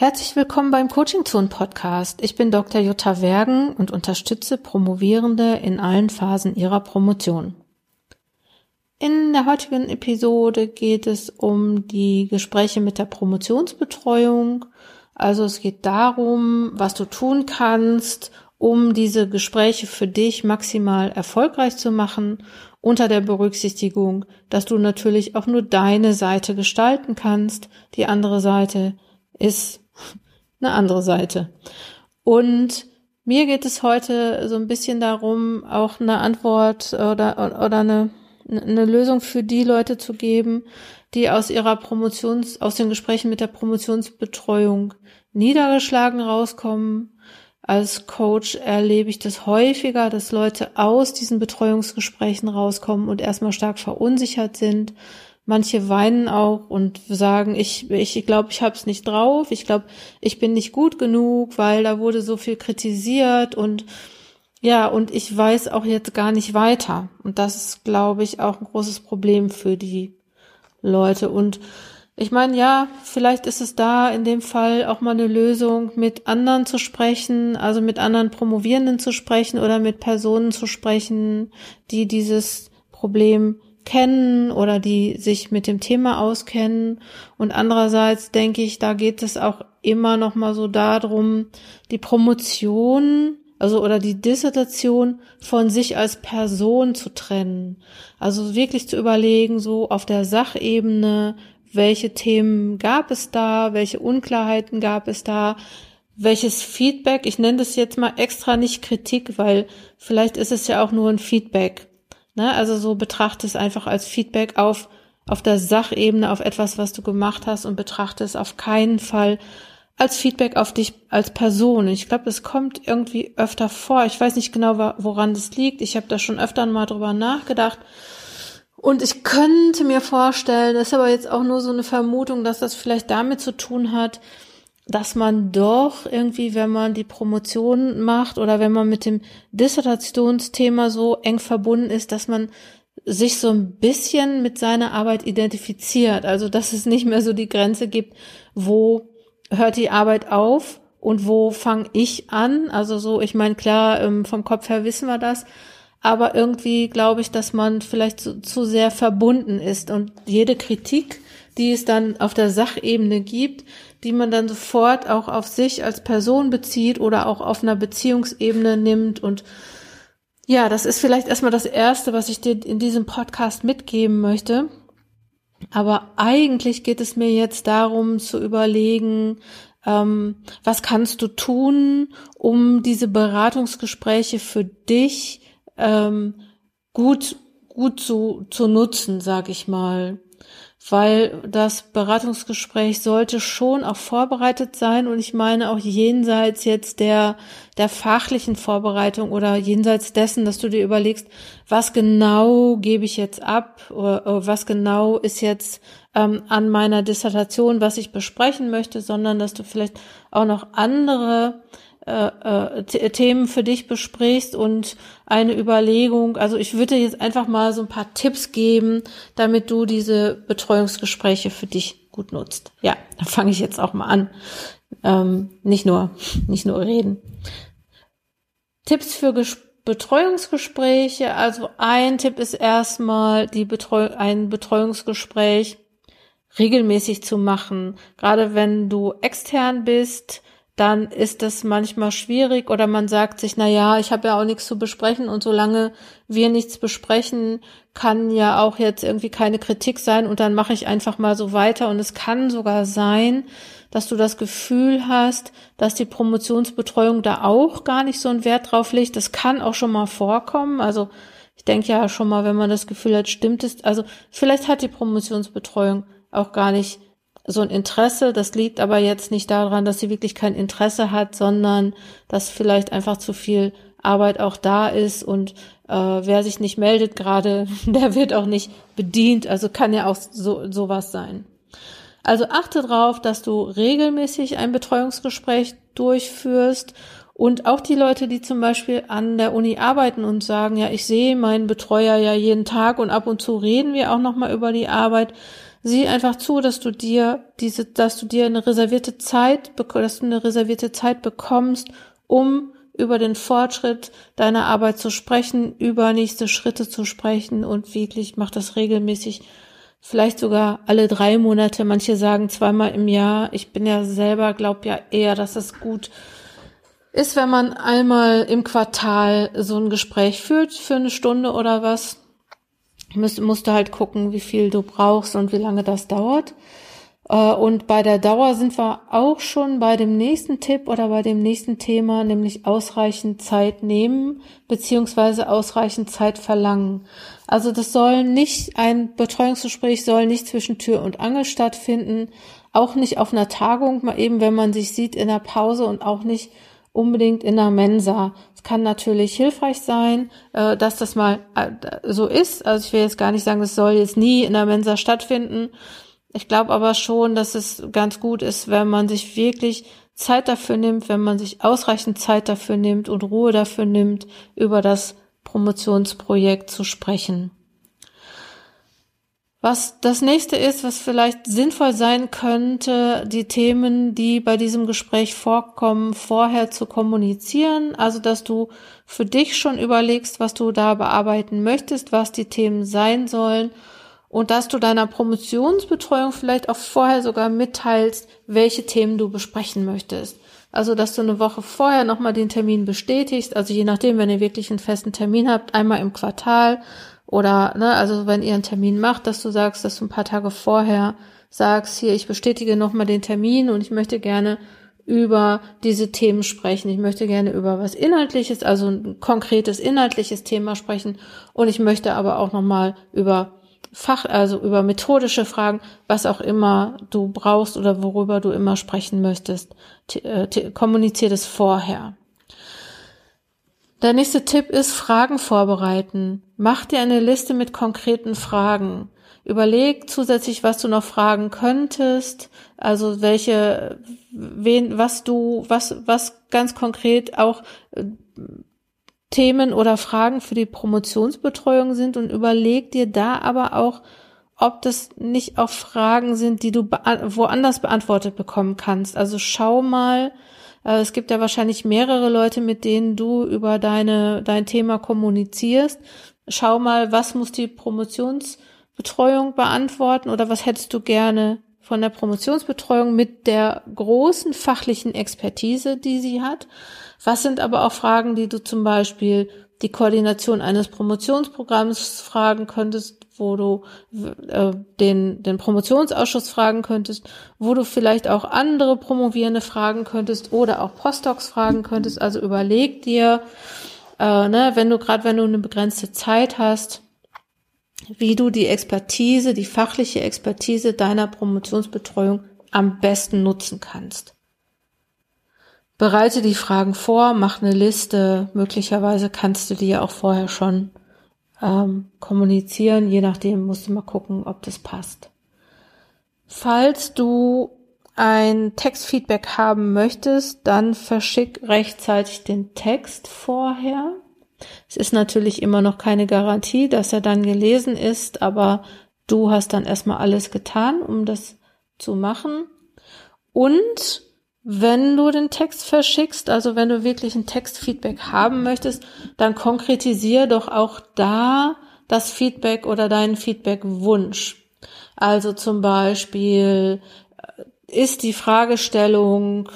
Herzlich willkommen beim Coaching Zone Podcast. Ich bin Dr. Jutta Wergen und unterstütze Promovierende in allen Phasen ihrer Promotion. In der heutigen Episode geht es um die Gespräche mit der Promotionsbetreuung. Also es geht darum, was du tun kannst, um diese Gespräche für dich maximal erfolgreich zu machen, unter der Berücksichtigung, dass du natürlich auch nur deine Seite gestalten kannst. Die andere Seite ist eine andere Seite. Und mir geht es heute so ein bisschen darum, auch eine Antwort oder, oder eine, eine Lösung für die Leute zu geben, die aus ihrer Promotions, aus den Gesprächen mit der Promotionsbetreuung niedergeschlagen rauskommen. Als Coach erlebe ich das häufiger, dass Leute aus diesen Betreuungsgesprächen rauskommen und erstmal stark verunsichert sind, Manche weinen auch und sagen, ich ich glaube, ich habe es nicht drauf. Ich glaube, ich bin nicht gut genug, weil da wurde so viel kritisiert und ja, und ich weiß auch jetzt gar nicht weiter. Und das ist, glaube ich, auch ein großes Problem für die Leute. Und ich meine, ja, vielleicht ist es da in dem Fall auch mal eine Lösung, mit anderen zu sprechen, also mit anderen Promovierenden zu sprechen oder mit Personen zu sprechen, die dieses Problem kennen oder die sich mit dem Thema auskennen. Und andererseits denke ich, da geht es auch immer noch mal so darum, die Promotion, also oder die Dissertation von sich als Person zu trennen. Also wirklich zu überlegen, so auf der Sachebene, welche Themen gab es da, welche Unklarheiten gab es da, welches Feedback, ich nenne das jetzt mal extra nicht Kritik, weil vielleicht ist es ja auch nur ein Feedback. Ne? Also so betrachte es einfach als Feedback auf, auf der Sachebene, auf etwas, was du gemacht hast und betrachte es auf keinen Fall als Feedback auf dich als Person. Ich glaube, es kommt irgendwie öfter vor. Ich weiß nicht genau, woran das liegt. Ich habe da schon öfter mal drüber nachgedacht. Und ich könnte mir vorstellen, das ist aber jetzt auch nur so eine Vermutung, dass das vielleicht damit zu tun hat, dass man doch irgendwie, wenn man die Promotion macht oder wenn man mit dem Dissertationsthema so eng verbunden ist, dass man sich so ein bisschen mit seiner Arbeit identifiziert. Also, dass es nicht mehr so die Grenze gibt, wo hört die Arbeit auf und wo fange ich an? Also so, ich meine, klar, ähm, vom Kopf her wissen wir das, aber irgendwie glaube ich, dass man vielleicht zu, zu sehr verbunden ist und jede Kritik, die es dann auf der Sachebene gibt, die man dann sofort auch auf sich als Person bezieht oder auch auf einer Beziehungsebene nimmt. Und ja, das ist vielleicht erstmal das Erste, was ich dir in diesem Podcast mitgeben möchte. Aber eigentlich geht es mir jetzt darum zu überlegen, ähm, was kannst du tun, um diese Beratungsgespräche für dich ähm, gut gut zu, zu nutzen, sag ich mal weil das Beratungsgespräch sollte schon auch vorbereitet sein und ich meine auch jenseits jetzt der, der fachlichen Vorbereitung oder jenseits dessen, dass du dir überlegst, was genau gebe ich jetzt ab oder was genau ist jetzt ähm, an meiner Dissertation, was ich besprechen möchte, sondern dass du vielleicht auch noch andere äh, äh, Themen für dich besprichst und eine Überlegung. Also ich würde jetzt einfach mal so ein paar Tipps geben, damit du diese Betreuungsgespräche für dich gut nutzt. Ja, da fange ich jetzt auch mal an. Ähm, nicht nur, nicht nur reden. Tipps für Ges Betreuungsgespräche. Also ein Tipp ist erstmal die Betreu ein Betreuungsgespräch regelmäßig zu machen. Gerade wenn du extern bist, dann ist das manchmal schwierig oder man sagt sich, na ja, ich habe ja auch nichts zu besprechen und solange wir nichts besprechen, kann ja auch jetzt irgendwie keine Kritik sein und dann mache ich einfach mal so weiter und es kann sogar sein, dass du das Gefühl hast, dass die Promotionsbetreuung da auch gar nicht so einen Wert drauf legt. Das kann auch schon mal vorkommen. Also ich denke ja schon mal, wenn man das Gefühl hat, stimmt es. Also vielleicht hat die Promotionsbetreuung auch gar nicht so ein Interesse. Das liegt aber jetzt nicht daran, dass sie wirklich kein Interesse hat, sondern dass vielleicht einfach zu viel Arbeit auch da ist und äh, wer sich nicht meldet gerade, der wird auch nicht bedient. Also kann ja auch so sowas sein. Also achte darauf, dass du regelmäßig ein Betreuungsgespräch durchführst und auch die Leute, die zum Beispiel an der Uni arbeiten und sagen, ja, ich sehe meinen Betreuer ja jeden Tag und ab und zu reden wir auch noch mal über die Arbeit Sieh einfach zu, dass du dir diese, dass du dir eine reservierte Zeit, dass du eine reservierte Zeit bekommst, um über den Fortschritt deiner Arbeit zu sprechen, über nächste Schritte zu sprechen und wirklich mach das regelmäßig, vielleicht sogar alle drei Monate. Manche sagen zweimal im Jahr. Ich bin ja selber, glaub ja eher, dass es gut ist, wenn man einmal im Quartal so ein Gespräch führt für eine Stunde oder was. Musst, musst du halt gucken, wie viel du brauchst und wie lange das dauert. Äh, und bei der Dauer sind wir auch schon bei dem nächsten Tipp oder bei dem nächsten Thema, nämlich ausreichend Zeit nehmen beziehungsweise ausreichend Zeit verlangen. Also das soll nicht, ein Betreuungsgespräch soll nicht zwischen Tür und Angel stattfinden, auch nicht auf einer Tagung, mal eben, wenn man sich sieht in der Pause und auch nicht unbedingt in der Mensa. Es kann natürlich hilfreich sein, äh, dass das mal so ist. Also ich will jetzt gar nicht sagen, es soll jetzt nie in der Mensa stattfinden. Ich glaube aber schon, dass es ganz gut ist, wenn man sich wirklich Zeit dafür nimmt, wenn man sich ausreichend Zeit dafür nimmt und Ruhe dafür nimmt, über das Promotionsprojekt zu sprechen. Was das nächste ist, was vielleicht sinnvoll sein könnte, die Themen, die bei diesem Gespräch vorkommen, vorher zu kommunizieren. Also, dass du für dich schon überlegst, was du da bearbeiten möchtest, was die Themen sein sollen und dass du deiner Promotionsbetreuung vielleicht auch vorher sogar mitteilst, welche Themen du besprechen möchtest. Also, dass du eine Woche vorher nochmal den Termin bestätigst, also je nachdem, wenn ihr wirklich einen festen Termin habt, einmal im Quartal oder, ne, also wenn ihr einen Termin macht, dass du sagst, dass du ein paar Tage vorher sagst, hier, ich bestätige nochmal den Termin und ich möchte gerne über diese Themen sprechen. Ich möchte gerne über was Inhaltliches, also ein konkretes inhaltliches Thema sprechen und ich möchte aber auch nochmal über Fach, also über methodische Fragen, was auch immer du brauchst oder worüber du immer sprechen möchtest, äh, kommunizier das vorher. Der nächste Tipp ist Fragen vorbereiten. Mach dir eine Liste mit konkreten Fragen. Überleg zusätzlich, was du noch fragen könntest, also welche, wen, was du, was, was ganz konkret auch äh, Themen oder Fragen für die Promotionsbetreuung sind und überleg dir da aber auch, ob das nicht auch Fragen sind, die du woanders beantwortet bekommen kannst. Also schau mal, es gibt ja wahrscheinlich mehrere Leute, mit denen du über deine, dein Thema kommunizierst. Schau mal, was muss die Promotionsbetreuung beantworten oder was hättest du gerne von der Promotionsbetreuung mit der großen fachlichen Expertise, die sie hat. Was sind aber auch Fragen, die du zum Beispiel die Koordination eines Promotionsprogramms fragen könntest, wo du äh, den, den Promotionsausschuss fragen könntest, wo du vielleicht auch andere Promovierende fragen könntest oder auch Postdocs fragen könntest. Also überleg dir, äh, ne, wenn du gerade wenn du eine begrenzte Zeit hast, wie du die Expertise, die fachliche Expertise deiner Promotionsbetreuung am besten nutzen kannst. Bereite die Fragen vor, mach eine Liste. Möglicherweise kannst du die ja auch vorher schon ähm, kommunizieren. Je nachdem musst du mal gucken, ob das passt. Falls du ein Textfeedback haben möchtest, dann verschick rechtzeitig den Text vorher. Es ist natürlich immer noch keine Garantie, dass er dann gelesen ist, aber du hast dann erstmal alles getan, um das zu machen. Und wenn du den Text verschickst, also wenn du wirklich ein Textfeedback haben möchtest, dann konkretisier doch auch da das Feedback oder deinen Feedbackwunsch. Also zum Beispiel äh, ist die Fragestellung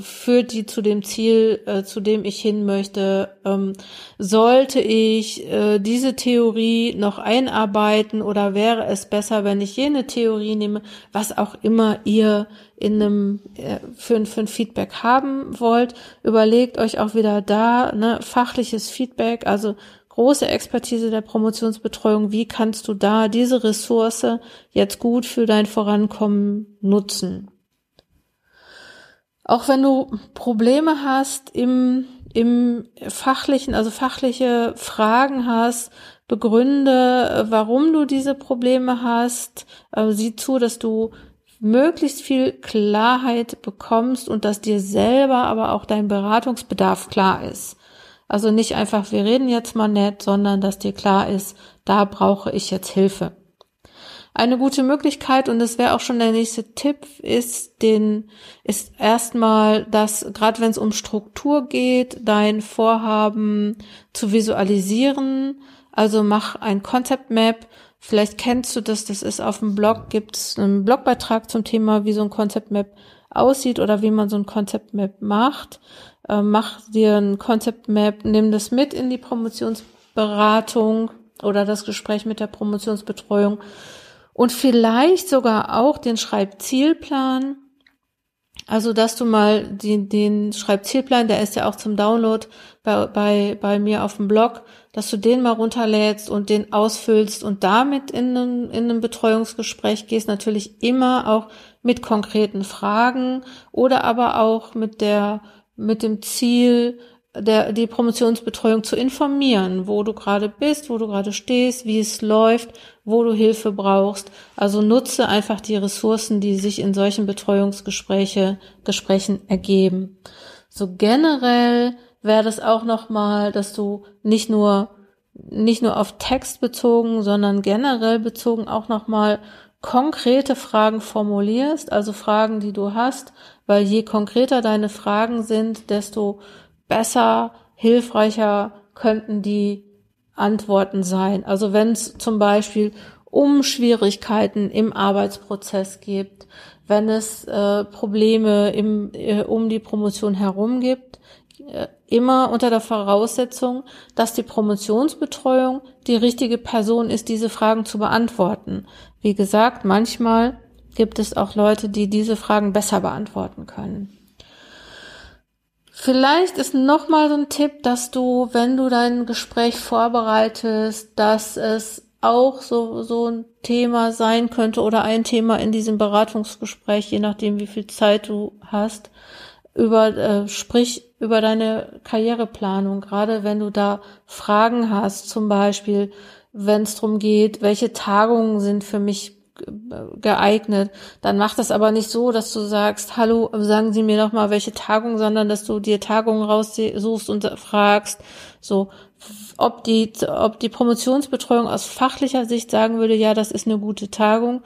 führt die zu dem Ziel, äh, zu dem ich hin möchte? Ähm, sollte ich äh, diese Theorie noch einarbeiten oder wäre es besser, wenn ich jene Theorie nehme? Was auch immer ihr in einem äh, für, für ein Feedback haben wollt, überlegt euch auch wieder da ne, fachliches Feedback, also große Expertise der Promotionsbetreuung. Wie kannst du da diese Ressource jetzt gut für dein Vorankommen nutzen? Auch wenn du Probleme hast im, im fachlichen, also fachliche Fragen hast, begründe, warum du diese Probleme hast, äh, sieh zu, dass du möglichst viel Klarheit bekommst und dass dir selber aber auch dein Beratungsbedarf klar ist. Also nicht einfach, wir reden jetzt mal nett, sondern dass dir klar ist, da brauche ich jetzt Hilfe. Eine gute Möglichkeit, und das wäre auch schon der nächste Tipp, ist den, ist erstmal, dass gerade wenn es um Struktur geht, dein Vorhaben zu visualisieren. Also mach ein Concept Map. Vielleicht kennst du das, das ist auf dem Blog, gibt es einen Blogbeitrag zum Thema, wie so ein Concept Map aussieht oder wie man so ein Concept Map macht. Äh, mach dir ein Concept Map, nimm das mit in die Promotionsberatung oder das Gespräch mit der Promotionsbetreuung und vielleicht sogar auch den Schreibzielplan. Also, dass du mal den, den Schreibzielplan, der ist ja auch zum Download bei, bei, bei mir auf dem Blog, dass du den mal runterlädst und den ausfüllst und damit in einem, in einem Betreuungsgespräch gehst, natürlich immer auch mit konkreten Fragen oder aber auch mit der, mit dem Ziel, der, die Promotionsbetreuung zu informieren, wo du gerade bist, wo du gerade stehst, wie es läuft, wo du Hilfe brauchst. Also nutze einfach die Ressourcen, die sich in solchen Betreuungsgespräche, Gesprächen ergeben. So generell wäre das auch nochmal, dass du nicht nur, nicht nur auf Text bezogen, sondern generell bezogen auch nochmal konkrete Fragen formulierst, also Fragen, die du hast, weil je konkreter deine Fragen sind, desto besser, hilfreicher könnten die Antworten sein. Also wenn es zum Beispiel um Schwierigkeiten im Arbeitsprozess gibt, wenn es äh, Probleme im, äh, um die Promotion herum gibt, äh, immer unter der Voraussetzung, dass die Promotionsbetreuung die richtige Person ist, diese Fragen zu beantworten. Wie gesagt, manchmal gibt es auch Leute, die diese Fragen besser beantworten können. Vielleicht ist noch mal so ein Tipp, dass du, wenn du dein Gespräch vorbereitest, dass es auch so, so ein Thema sein könnte oder ein Thema in diesem Beratungsgespräch, je nachdem, wie viel Zeit du hast, über, äh, sprich über deine Karriereplanung, gerade wenn du da Fragen hast, zum Beispiel, wenn es darum geht, welche Tagungen sind für mich geeignet. Dann mach das aber nicht so, dass du sagst, hallo, sagen Sie mir doch mal, welche Tagung, sondern dass du dir Tagungen raussuchst und fragst, so, ob die, ob die Promotionsbetreuung aus fachlicher Sicht sagen würde, ja, das ist eine gute Tagung,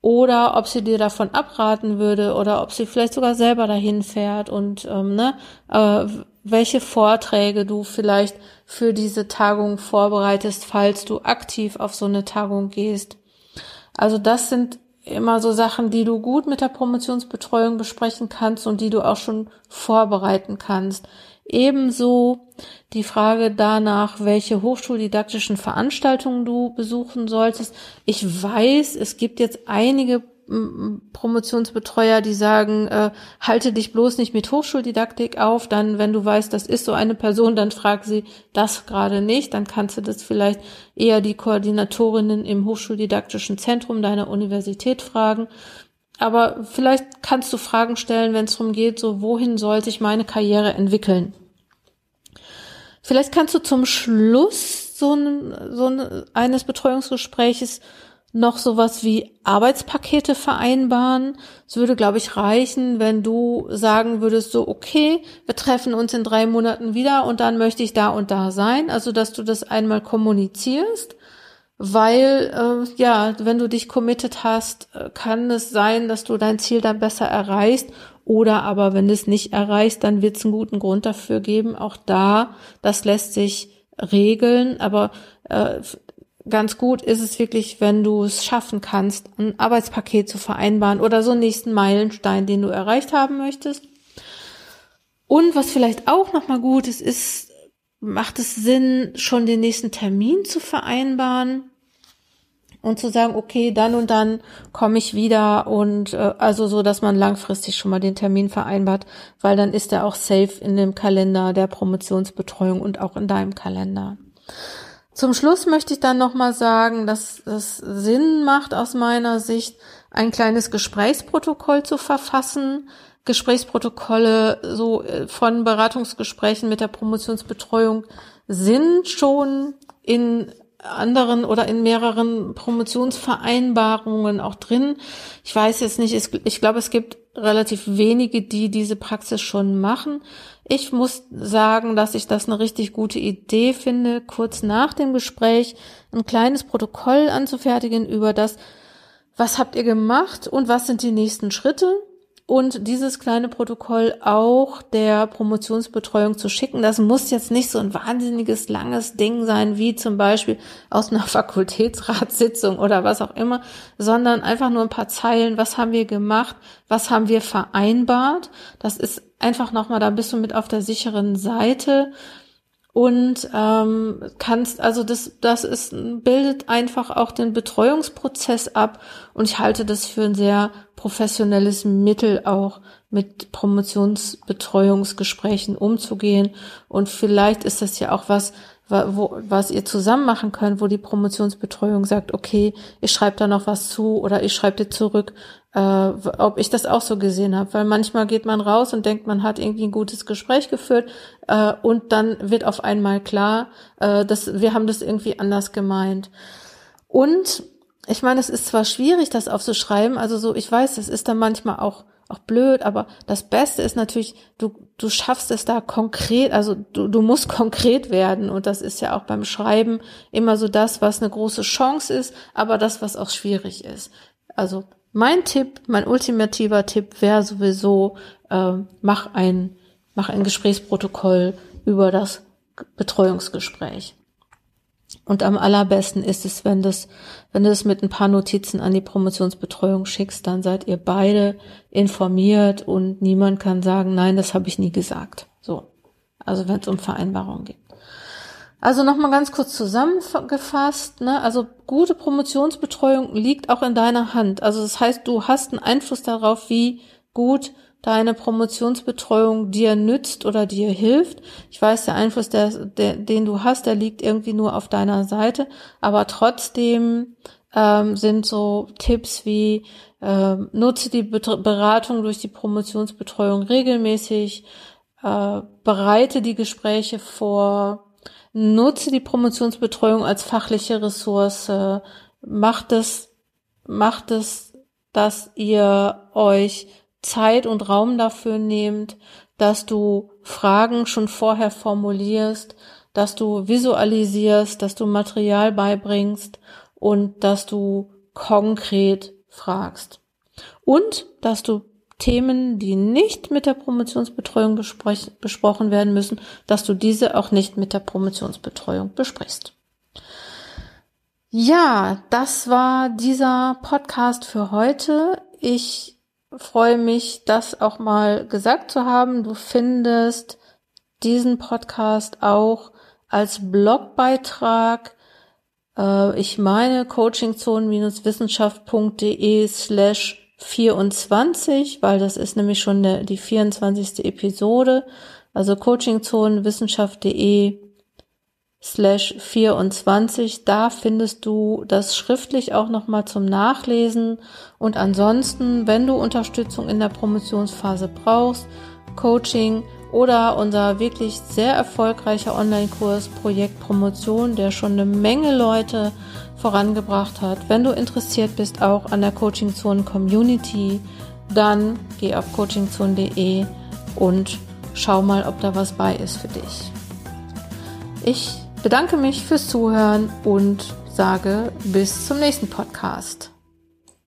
oder ob sie dir davon abraten würde, oder ob sie vielleicht sogar selber dahin fährt und, ähm, ne, äh, welche Vorträge du vielleicht für diese Tagung vorbereitest, falls du aktiv auf so eine Tagung gehst. Also das sind immer so Sachen, die du gut mit der Promotionsbetreuung besprechen kannst und die du auch schon vorbereiten kannst. Ebenso die Frage danach, welche hochschuldidaktischen Veranstaltungen du besuchen solltest. Ich weiß, es gibt jetzt einige Promotionsbetreuer, die sagen, äh, halte dich bloß nicht mit Hochschuldidaktik auf, dann, wenn du weißt, das ist so eine Person, dann frag sie das gerade nicht, dann kannst du das vielleicht eher die Koordinatorinnen im Hochschuldidaktischen Zentrum deiner Universität fragen. Aber vielleicht kannst du Fragen stellen, wenn es darum geht, so wohin soll sich meine Karriere entwickeln. Vielleicht kannst du zum Schluss so, ein, so ein, eines Betreuungsgespräches noch sowas wie Arbeitspakete vereinbaren. Es würde, glaube ich, reichen, wenn du sagen würdest, so, okay, wir treffen uns in drei Monaten wieder und dann möchte ich da und da sein. Also, dass du das einmal kommunizierst, weil, äh, ja, wenn du dich committed hast, äh, kann es sein, dass du dein Ziel dann besser erreichst. Oder aber, wenn du es nicht erreichst, dann wird es einen guten Grund dafür geben. Auch da, das lässt sich regeln, aber äh, ganz gut ist es wirklich, wenn du es schaffen kannst, ein Arbeitspaket zu vereinbaren oder so einen nächsten Meilenstein, den du erreicht haben möchtest. Und was vielleicht auch nochmal gut ist, ist, macht es Sinn, schon den nächsten Termin zu vereinbaren und zu sagen, okay, dann und dann komme ich wieder und äh, also so, dass man langfristig schon mal den Termin vereinbart, weil dann ist er auch safe in dem Kalender der Promotionsbetreuung und auch in deinem Kalender. Zum Schluss möchte ich dann nochmal sagen, dass es Sinn macht aus meiner Sicht, ein kleines Gesprächsprotokoll zu verfassen. Gesprächsprotokolle so äh, von Beratungsgesprächen mit der Promotionsbetreuung sind schon in anderen oder in mehreren Promotionsvereinbarungen auch drin. Ich weiß jetzt nicht, ich glaube, es gibt relativ wenige, die diese Praxis schon machen. Ich muss sagen, dass ich das eine richtig gute Idee finde, kurz nach dem Gespräch ein kleines Protokoll anzufertigen über das, was habt ihr gemacht und was sind die nächsten Schritte? Und dieses kleine Protokoll auch der Promotionsbetreuung zu schicken. Das muss jetzt nicht so ein wahnsinniges langes Ding sein, wie zum Beispiel aus einer Fakultätsratssitzung oder was auch immer, sondern einfach nur ein paar Zeilen. Was haben wir gemacht? Was haben wir vereinbart? Das ist einfach nochmal, da bist du mit auf der sicheren Seite und ähm, kannst also das das ist bildet einfach auch den Betreuungsprozess ab. Und ich halte das für ein sehr professionelles Mittel auch mit Promotionsbetreuungsgesprächen umzugehen. Und vielleicht ist das ja auch was wo, was ihr zusammen machen könnt, wo die Promotionsbetreuung sagt, okay, ich schreibe da noch was zu oder ich schreibe dir zurück, äh, ob ich das auch so gesehen habe. Weil manchmal geht man raus und denkt, man hat irgendwie ein gutes Gespräch geführt äh, und dann wird auf einmal klar, äh, dass wir haben das irgendwie anders gemeint. Und ich meine, es ist zwar schwierig, das aufzuschreiben, also so, ich weiß, es ist dann manchmal auch auch blöd, aber das Beste ist natürlich, du, du schaffst es da konkret, also du, du musst konkret werden und das ist ja auch beim Schreiben immer so das, was eine große Chance ist, aber das, was auch schwierig ist. Also mein Tipp, mein ultimativer Tipp wäre sowieso, äh, mach ein, mach ein Gesprächsprotokoll über das Betreuungsgespräch. Und am allerbesten ist es, wenn das, wenn du es mit ein paar Notizen an die Promotionsbetreuung schickst, dann seid ihr beide informiert und niemand kann sagen, nein, das habe ich nie gesagt. So. Also wenn es um Vereinbarungen geht. Also nochmal ganz kurz zusammengefasst, ne? also gute Promotionsbetreuung liegt auch in deiner Hand. Also das heißt, du hast einen Einfluss darauf, wie gut deine Promotionsbetreuung dir nützt oder dir hilft. Ich weiß, der Einfluss, der, der, den du hast, der liegt irgendwie nur auf deiner Seite, aber trotzdem ähm, sind so Tipps wie ähm, nutze die Beratung durch die Promotionsbetreuung regelmäßig, äh, bereite die Gespräche vor, nutze die Promotionsbetreuung als fachliche Ressource, macht es, macht es, dass ihr euch Zeit und Raum dafür nehmt, dass du Fragen schon vorher formulierst, dass du visualisierst, dass du Material beibringst und dass du konkret fragst. Und dass du Themen, die nicht mit der Promotionsbetreuung besprochen werden müssen, dass du diese auch nicht mit der Promotionsbetreuung besprichst. Ja, das war dieser Podcast für heute. Ich freue mich, das auch mal gesagt zu haben. Du findest diesen Podcast auch als Blogbeitrag. Äh, ich meine coachingzonen-wissenschaft.de slash 24, weil das ist nämlich schon die 24. Episode. Also coachingzonenwissenschaft.de slash 24. Da findest du das schriftlich auch nochmal zum Nachlesen. Und ansonsten, wenn du Unterstützung in der Promotionsphase brauchst, Coaching oder unser wirklich sehr erfolgreicher Online-Kurs Projekt Promotion, der schon eine Menge Leute vorangebracht hat. Wenn du interessiert bist auch an der Coaching Zone Community, dann geh auf coachingzone.de und schau mal, ob da was bei ist für dich. Ich bedanke mich fürs Zuhören und sage bis zum nächsten Podcast.